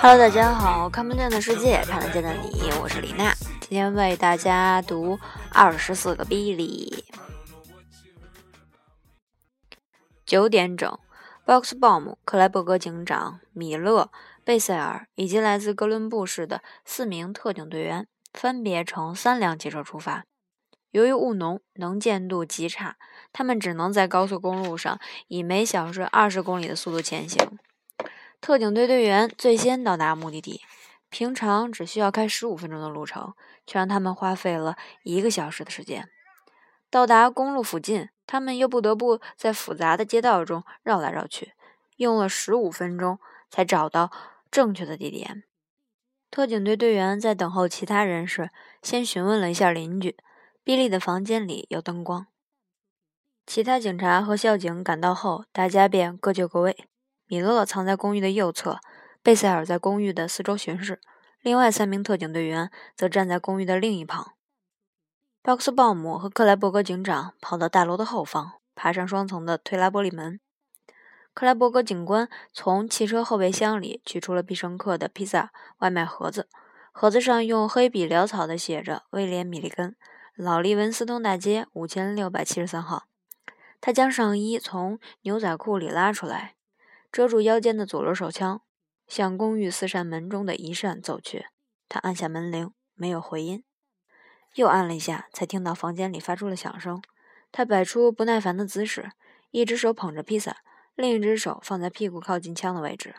Hello，大家好，看不见的世界，看得见的你，我是李娜，今天为大家读二十四个比利。九点整，Boxbomb、克莱伯格警长、米勒、贝塞尔以及来自哥伦布市的四名特警队员分别乘三辆汽车出发。由于务农，能见度极差，他们只能在高速公路上以每小时二十公里的速度前行。特警队队员最先到达目的地，平常只需要开十五分钟的路程，却让他们花费了一个小时的时间。到达公路附近，他们又不得不在复杂的街道中绕来绕去，用了十五分钟才找到正确的地点。特警队队员在等候其他人时，先询问了一下邻居：比利的房间里有灯光。其他警察和校警赶到后，大家便各就各位。米勒藏在公寓的右侧，贝塞尔在公寓的四周巡视，另外三名特警队员则站在公寓的另一旁。鲍克斯鲍姆和克莱伯格警长跑到大楼的后方，爬上双层的推拉玻璃门。克莱伯格警官从汽车后备箱里取出了必胜客的披萨外卖盒子，盒子上用黑笔潦草地写着“威廉·米利根，老利文斯通大街五千六百七十三号”。他将上衣从牛仔裤里拉出来。遮住腰间的左轮手枪，向公寓四扇门中的一扇走去。他按下门铃，没有回音，又按了一下，才听到房间里发出了响声。他摆出不耐烦的姿势，一只手捧着披萨，另一只手放在屁股靠近枪的位置。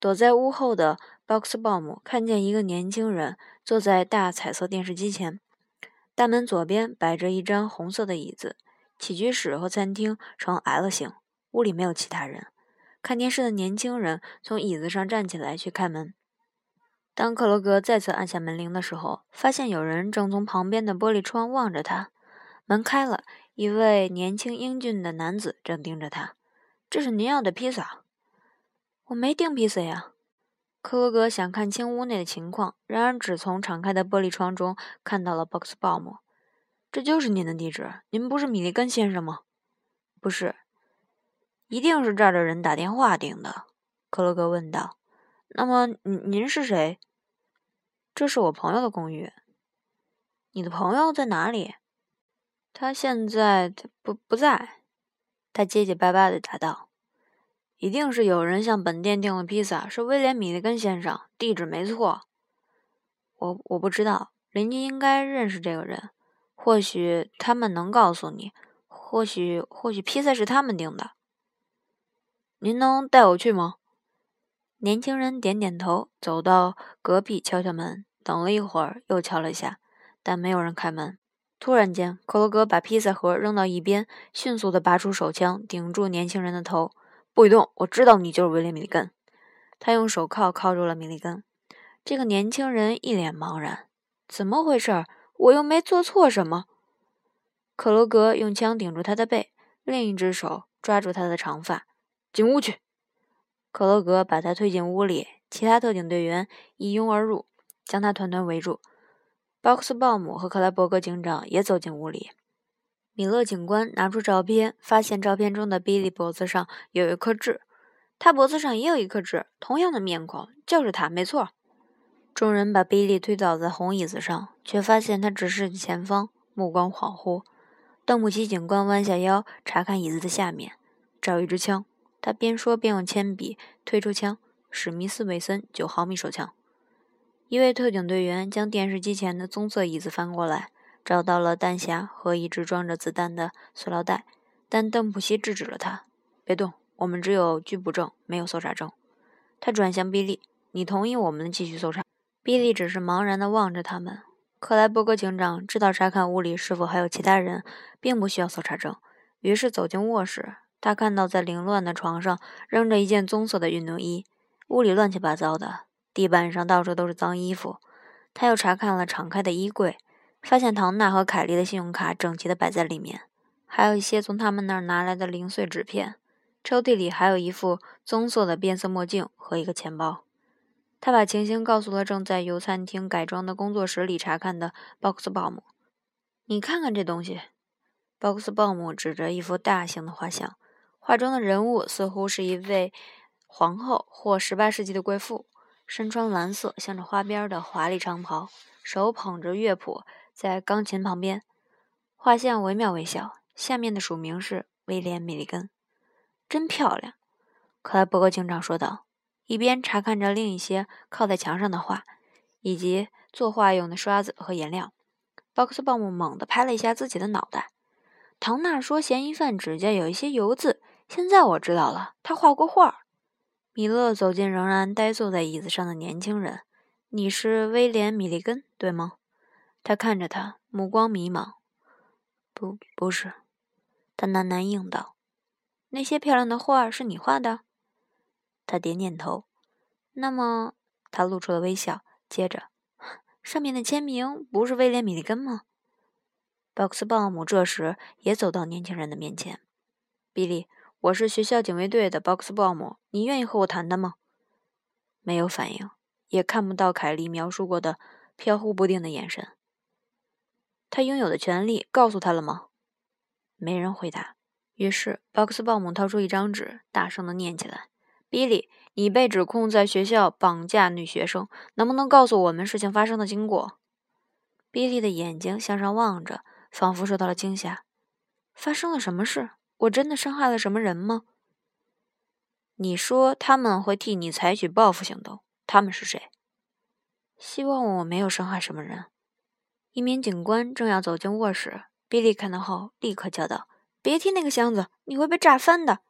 躲在屋后的 Boxbomb 看见一个年轻人坐在大彩色电视机前，大门左边摆着一张红色的椅子，起居室和餐厅呈 L 型，屋里没有其他人。看电视的年轻人从椅子上站起来去开门。当克罗格再次按下门铃的时候，发现有人正从旁边的玻璃窗望着他。门开了，一位年轻英俊的男子正盯着他。“这是您要的披萨。”“我没订披萨呀。”克罗格想看清屋内的情况，然而只从敞开的玻璃窗中看到了 Boxbomb。“这就是您的地址。您不是米利根先生吗？”“不是。”一定是这儿的人打电话订的，克罗格问道。“那么您您是谁？”“这是我朋友的公寓。”“你的朋友在哪里？”“他现在他不不在。”他结结巴巴的答道。“一定是有人向本店订了披萨，是威廉·米利根先生，地址没错。”“我我不知道，邻居应该认识这个人，或许他们能告诉你，或许或许披萨是他们订的。”您能带我去吗？年轻人点点头，走到隔壁敲敲门，等了一会儿，又敲了一下，但没有人开门。突然间，克罗格把披萨盒扔到一边，迅速地拔出手枪，顶住年轻人的头。不许动！我知道你就是威廉·米利根。他用手铐铐住了米利根。这个年轻人一脸茫然：“怎么回事？我又没做错什么。”克罗格用枪顶住他的背，另一只手抓住他的长发。进屋去！克罗格把他推进屋里，其他特警队员一拥而入，将他团团围住。鲍克斯鲍姆和克莱伯格警长也走进屋里。米勒警官拿出照片，发现照片中的比利脖子上有一颗痣，他脖子上也有一颗痣，同样的面孔，就是他，没错。众人把比利推倒在红椅子上，却发现他直视前方，目光恍惚。邓布奇警官弯下腰查看椅子的下面，找一支枪。他边说边用铅笔推出枪，史密斯韦森九毫米手枪。一位特警队员将电视机前的棕色椅子翻过来，找到了弹匣和一只装着子弹的塑料袋，但邓普西制止了他：“别动，我们只有拘捕证，没有搜查证。”他转向比利：“你同意我们继续搜查？”比利只是茫然地望着他们。克莱伯格警长知道查看屋里是否还有其他人，并不需要搜查证，于是走进卧室。他看到在凌乱的床上扔着一件棕色的运动衣，屋里乱七八糟的，地板上到处都是脏衣服。他又查看了敞开的衣柜，发现唐娜和凯莉的信用卡整齐地摆在里面，还有一些从他们那儿拿来的零碎纸片。抽屉里还有一副棕色的变色墨镜和一个钱包。他把情形告诉了正在油餐厅改装的工作室里查看的鲍克斯鲍姆。你看看这东西，鲍克斯鲍姆指着一幅大型的画像。画中的人物似乎是一位皇后或十八世纪的贵妇，身穿蓝色镶着花边的华丽长袍，手捧着乐谱，在钢琴旁边。画像惟妙惟肖，下面的署名是威廉·米利根，真漂亮。克莱伯格警长说道，一边查看着另一些靠在墙上的画，以及作画用的刷子和颜料。鲍克斯鲍姆猛地拍了一下自己的脑袋。唐纳说，嫌疑犯指甲有一些油渍。现在我知道了，他画过画。米勒走进仍然呆坐在椅子上的年轻人。“你是威廉·米利根，对吗？”他看着他，目光迷茫。“不，不是。”他喃喃应道。“那些漂亮的画是你画的？”他点点头。那么，他露出了微笑，接着，上面的签名不是威廉·米利根吗？鲍克斯鲍姆这时也走到年轻人的面前。比利，我是学校警卫队的鲍克斯鲍姆，你愿意和我谈谈吗？没有反应，也看不到凯莉描述过的飘忽不定的眼神。他拥有的权利告诉他了吗？没人回答。于是鲍克斯鲍姆掏出一张纸，大声地念起来。比利，你被指控在学校绑架女学生，能不能告诉我们事情发生的经过？比利的眼睛向上望着，仿佛受到了惊吓。发生了什么事？我真的伤害了什么人吗？你说他们会替你采取报复行动，他们是谁？希望我没有伤害什么人。一名警官正要走进卧室，比利看到后立刻叫道：“别踢那个箱子，你会被炸翻的！”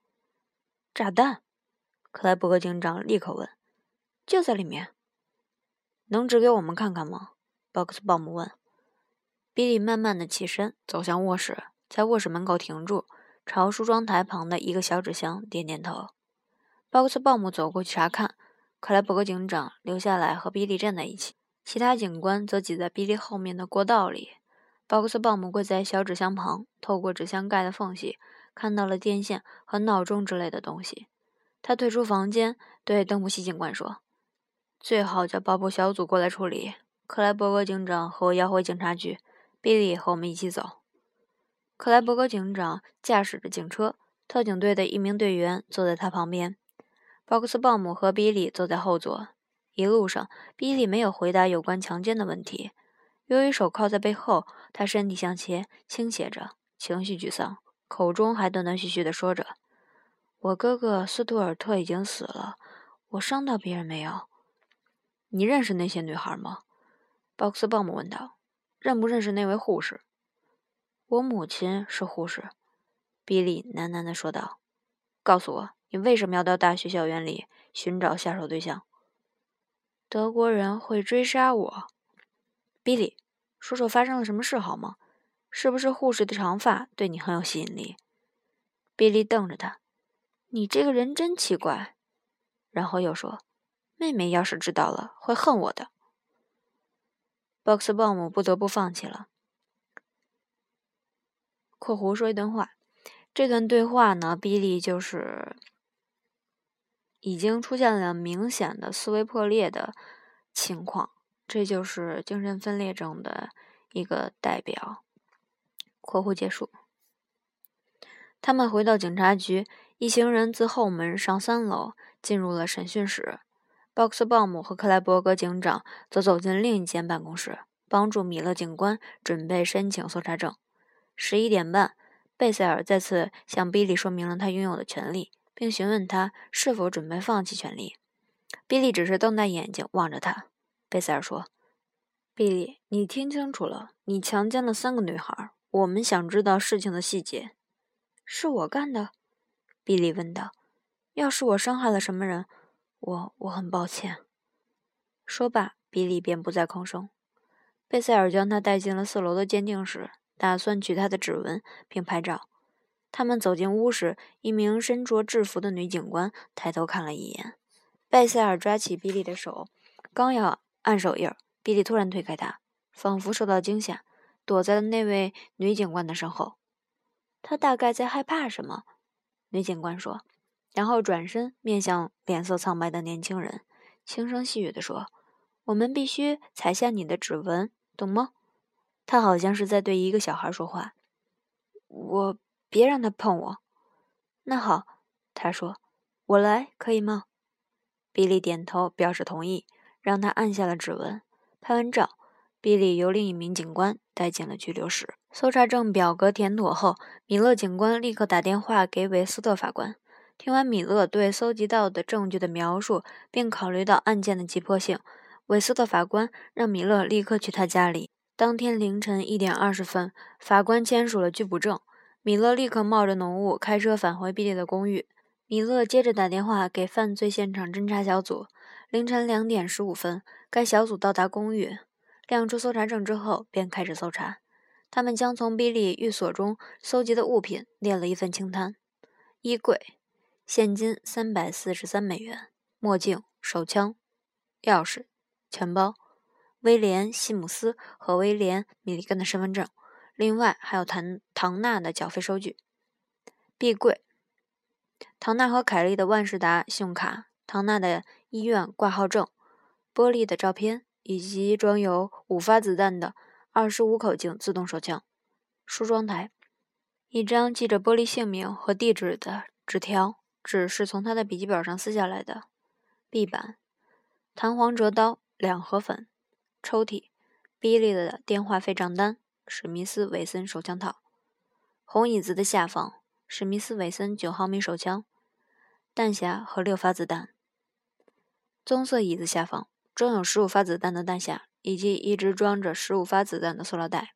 炸弹。克莱伯格警长立刻问：“就在里面，能指给我们看看吗？”鲍克斯鲍姆问。比利慢慢的起身，走向卧室，在卧室门口停住，朝梳妆台旁的一个小纸箱点点头。鲍克斯鲍姆走过去查看，克莱伯格警长留下来和比利站在一起，其他警官则挤在比利后面的过道里。鲍克斯鲍姆跪在小纸箱旁，透过纸箱盖的缝隙，看到了电线和闹钟之类的东西。他退出房间，对邓布西警官说：“最好叫保捕小组过来处理。克莱伯格警长和我要回警察局，比利和我们一起走。”克莱伯格警长驾驶着警车，特警队的一名队员坐在他旁边。鲍克斯鲍姆和比利坐在后座。一路上，比利没有回答有关强奸的问题。由于手铐在背后，他身体向前倾斜着，情绪沮丧，口中还断断续续地说着。我哥哥斯图尔特已经死了，我伤到别人没有？你认识那些女孩吗？鲍克斯鲍姆问道。认不认识那位护士？我母亲是护士，比利喃喃地说道。告诉我，你为什么要到大学校园里寻找下手对象？德国人会追杀我。比利，说说发生了什么事好吗？是不是护士的长发对你很有吸引力？比利瞪着他。你这个人真奇怪，然后又说：“妹妹要是知道了，会恨我的。”鲍克斯鲍姆不得不放弃了。（括弧说一段话，这段对话呢，比利就是已经出现了明显的思维破裂的情况，这就是精神分裂症的一个代表。）（括弧结束。）他们回到警察局。一行人自后门上三楼，进入了审讯室。鲍克斯鲍姆和克莱伯格警长则走进另一间办公室，帮助米勒警官准备申请搜查证。十一点半，贝塞尔再次向比利说明了他拥有的权利，并询问他是否准备放弃权利。比利只是瞪大眼睛望着他。贝塞尔说：“比利，你听清楚了，你强奸了三个女孩。我们想知道事情的细节。是我干的。”比利问道：“要是我伤害了什么人，我我很抱歉。”说罢，比利便不再吭声。贝塞尔将他带进了四楼的鉴定室，打算取他的指纹并拍照。他们走进屋时，一名身着制服的女警官抬头看了一眼。贝塞尔抓起比利的手，刚要按手印，比利突然推开他，仿佛受到惊吓，躲在了那位女警官的身后。他大概在害怕什么？女警官说，然后转身面向脸色苍白的年轻人，轻声细语地说：“我们必须采下你的指纹，懂吗？”他好像是在对一个小孩说话。我别让他碰我。那好，他说：“我来可以吗？”比利点头表示同意，让他按下了指纹。拍完照，比利由另一名警官带进了拘留室。搜查证表格填妥后，米勒警官立刻打电话给韦斯特法官。听完米勒对搜集到的证据的描述，并考虑到案件的急迫性，韦斯特法官让米勒立刻去他家里。当天凌晨一点二十分，法官签署了拘捕证。米勒立刻冒着浓雾开车返回比利的公寓。米勒接着打电话给犯罪现场侦查小组。凌晨两点十五分，该小组到达公寓，亮出搜查证之后便开始搜查。他们将从比利寓所中搜集的物品列了一份清单：衣柜。现金三百四十三美元，墨镜、手枪、钥匙、钱包，威廉·西姆斯和威廉·米利根的身份证，另外还有唐唐纳的缴费收据。壁柜，唐纳和凯利的万事达信用卡，唐纳的医院挂号证，玻璃的照片，以及装有五发子弹的二十五口径自动手枪。梳妆台，一张记着玻璃姓名和地址的纸条。纸是从他的笔记本上撕下来的。壁板，弹簧折刀，两盒粉。抽屉，比利的电话费账单。史密斯韦森手枪套。红椅子的下方，史密斯韦森九毫米手枪，弹匣和六发子弹。棕色椅子下方，装有十五发子弹的弹匣，以及一只装着十五发子弹的塑料袋。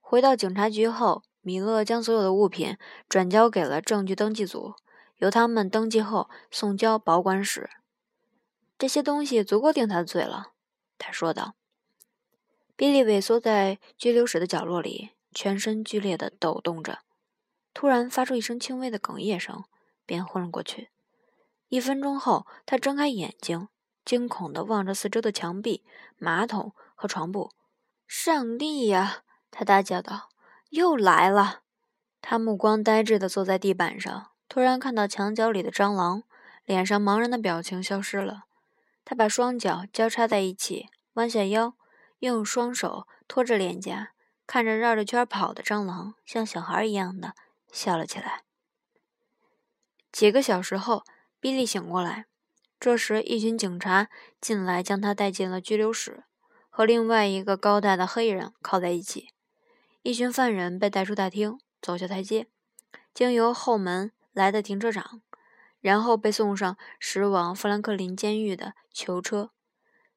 回到警察局后，米勒将所有的物品转交给了证据登记组。由他们登记后送交保管室。这些东西足够定他的罪了，他说道。比利萎缩在拘留室的角落里，全身剧烈地抖动着，突然发出一声轻微的哽咽声，便昏了过去。一分钟后，他睁开眼睛，惊恐地望着四周的墙壁、马桶和床铺。“上帝呀！”他大叫道，“又来了！”他目光呆滞地坐在地板上。突然看到墙角里的蟑螂，脸上茫然的表情消失了。他把双脚交叉在一起，弯下腰，用双手托着脸颊，看着绕着圈跑的蟑螂，像小孩一样的笑了起来。几个小时后，比利醒过来，这时一群警察进来，将他带进了拘留室，和另外一个高大的黑人靠在一起。一群犯人被带出大厅，走下台阶，经由后门。来的停车场，然后被送上驶往富兰克林监狱的囚车。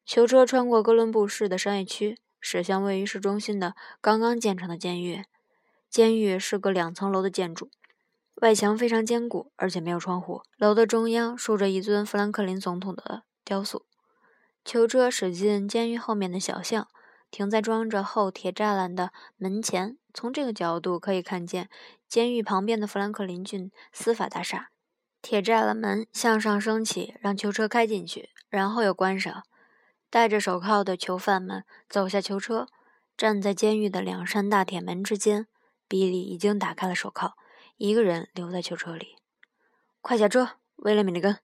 囚车穿过哥伦布市的商业区，驶向位于市中心的刚刚建成的监狱。监狱是个两层楼的建筑，外墙非常坚固，而且没有窗户。楼的中央竖着一尊富兰克林总统的雕塑。囚车驶进监狱后面的小巷，停在装着厚铁栅栏的门前。从这个角度可以看见。监狱旁边的富兰克林郡司法大厦，铁栅栏门向上升起，让囚车开进去，然后又关上。戴着手铐的囚犯们走下囚车，站在监狱的两扇大铁门之间。比利已经打开了手铐，一个人留在囚车里。快下车，威廉·米利根！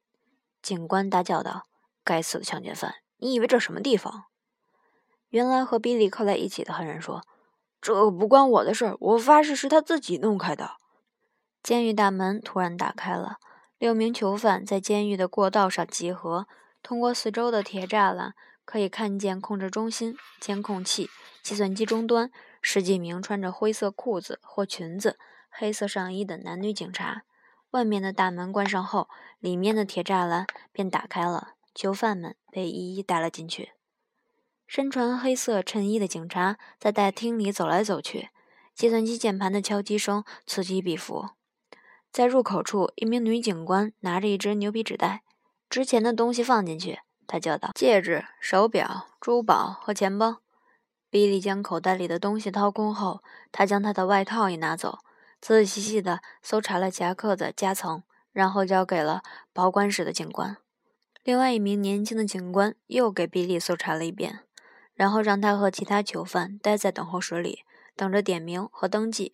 警官大叫道：“该死的强奸犯！你以为这什么地方？”原来和比利靠在一起的黑人说。这不关我的事儿，我发誓是他自己弄开的。监狱大门突然打开了，六名囚犯在监狱的过道上集合。通过四周的铁栅栏，可以看见控制中心、监控器、计算机终端十几名穿着灰色裤子或裙子、黑色上衣的男女警察。外面的大门关上后，里面的铁栅栏便打开了，囚犯们被一一带了进去。身穿黑色衬衣的警察在大厅里走来走去，计算机键盘的敲击声此起彼伏。在入口处，一名女警官拿着一只牛皮纸袋，值钱的东西放进去。他叫道：“戒指、手表、珠宝和钱包。”比利将口袋里的东西掏空后，他将他的外套也拿走，仔仔细细地搜查了夹克的夹层，然后交给了保管室的警官。另外一名年轻的警官又给比利搜查了一遍。然后让他和其他囚犯待在等候室里，等着点名和登记。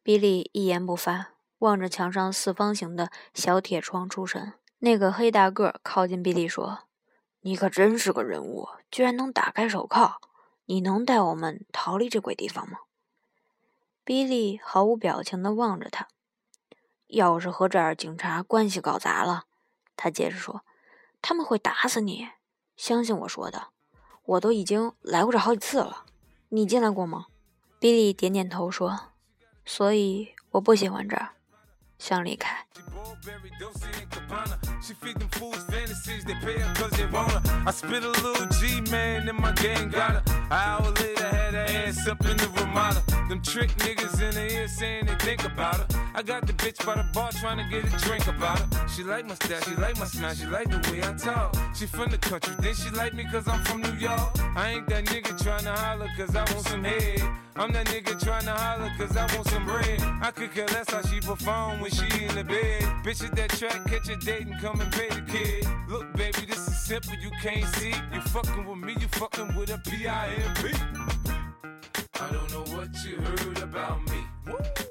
比利一言不发，望着墙上四方形的小铁窗出神。那个黑大个靠近比利说：“你可真是个人物，居然能打开手铐！你能带我们逃离这鬼地方吗？”比利毫无表情地望着他。要是和这儿警察关系搞砸了，他接着说，他们会打死你。相信我说的，我都已经来过这好几次了。你进来过吗？比利点点头说：“所以我不喜欢这儿，想离开。” She feed them fools fantasies, they pay her cause they want her. I spit a little G, man, and my gang got her. An hour later, had her ass up in the Ramada. Them trick niggas in the ear saying they think about her. I got the bitch by the bar trying to get a drink about her. She like my style, she like my smile, she like the way I talk. She from the country, then she like me cause I'm from New York. I ain't that nigga trying to holler cause I want some head. I'm that nigga trying to holler cause I want some bread. I could care less how she perform when she in the bed. Bitch at that track, catch a date and come and pay the kid. Look, baby, this is simple, you can't see. You fucking with me, you fucking with a P-I-M-P. I don't know what you heard about me. Woo.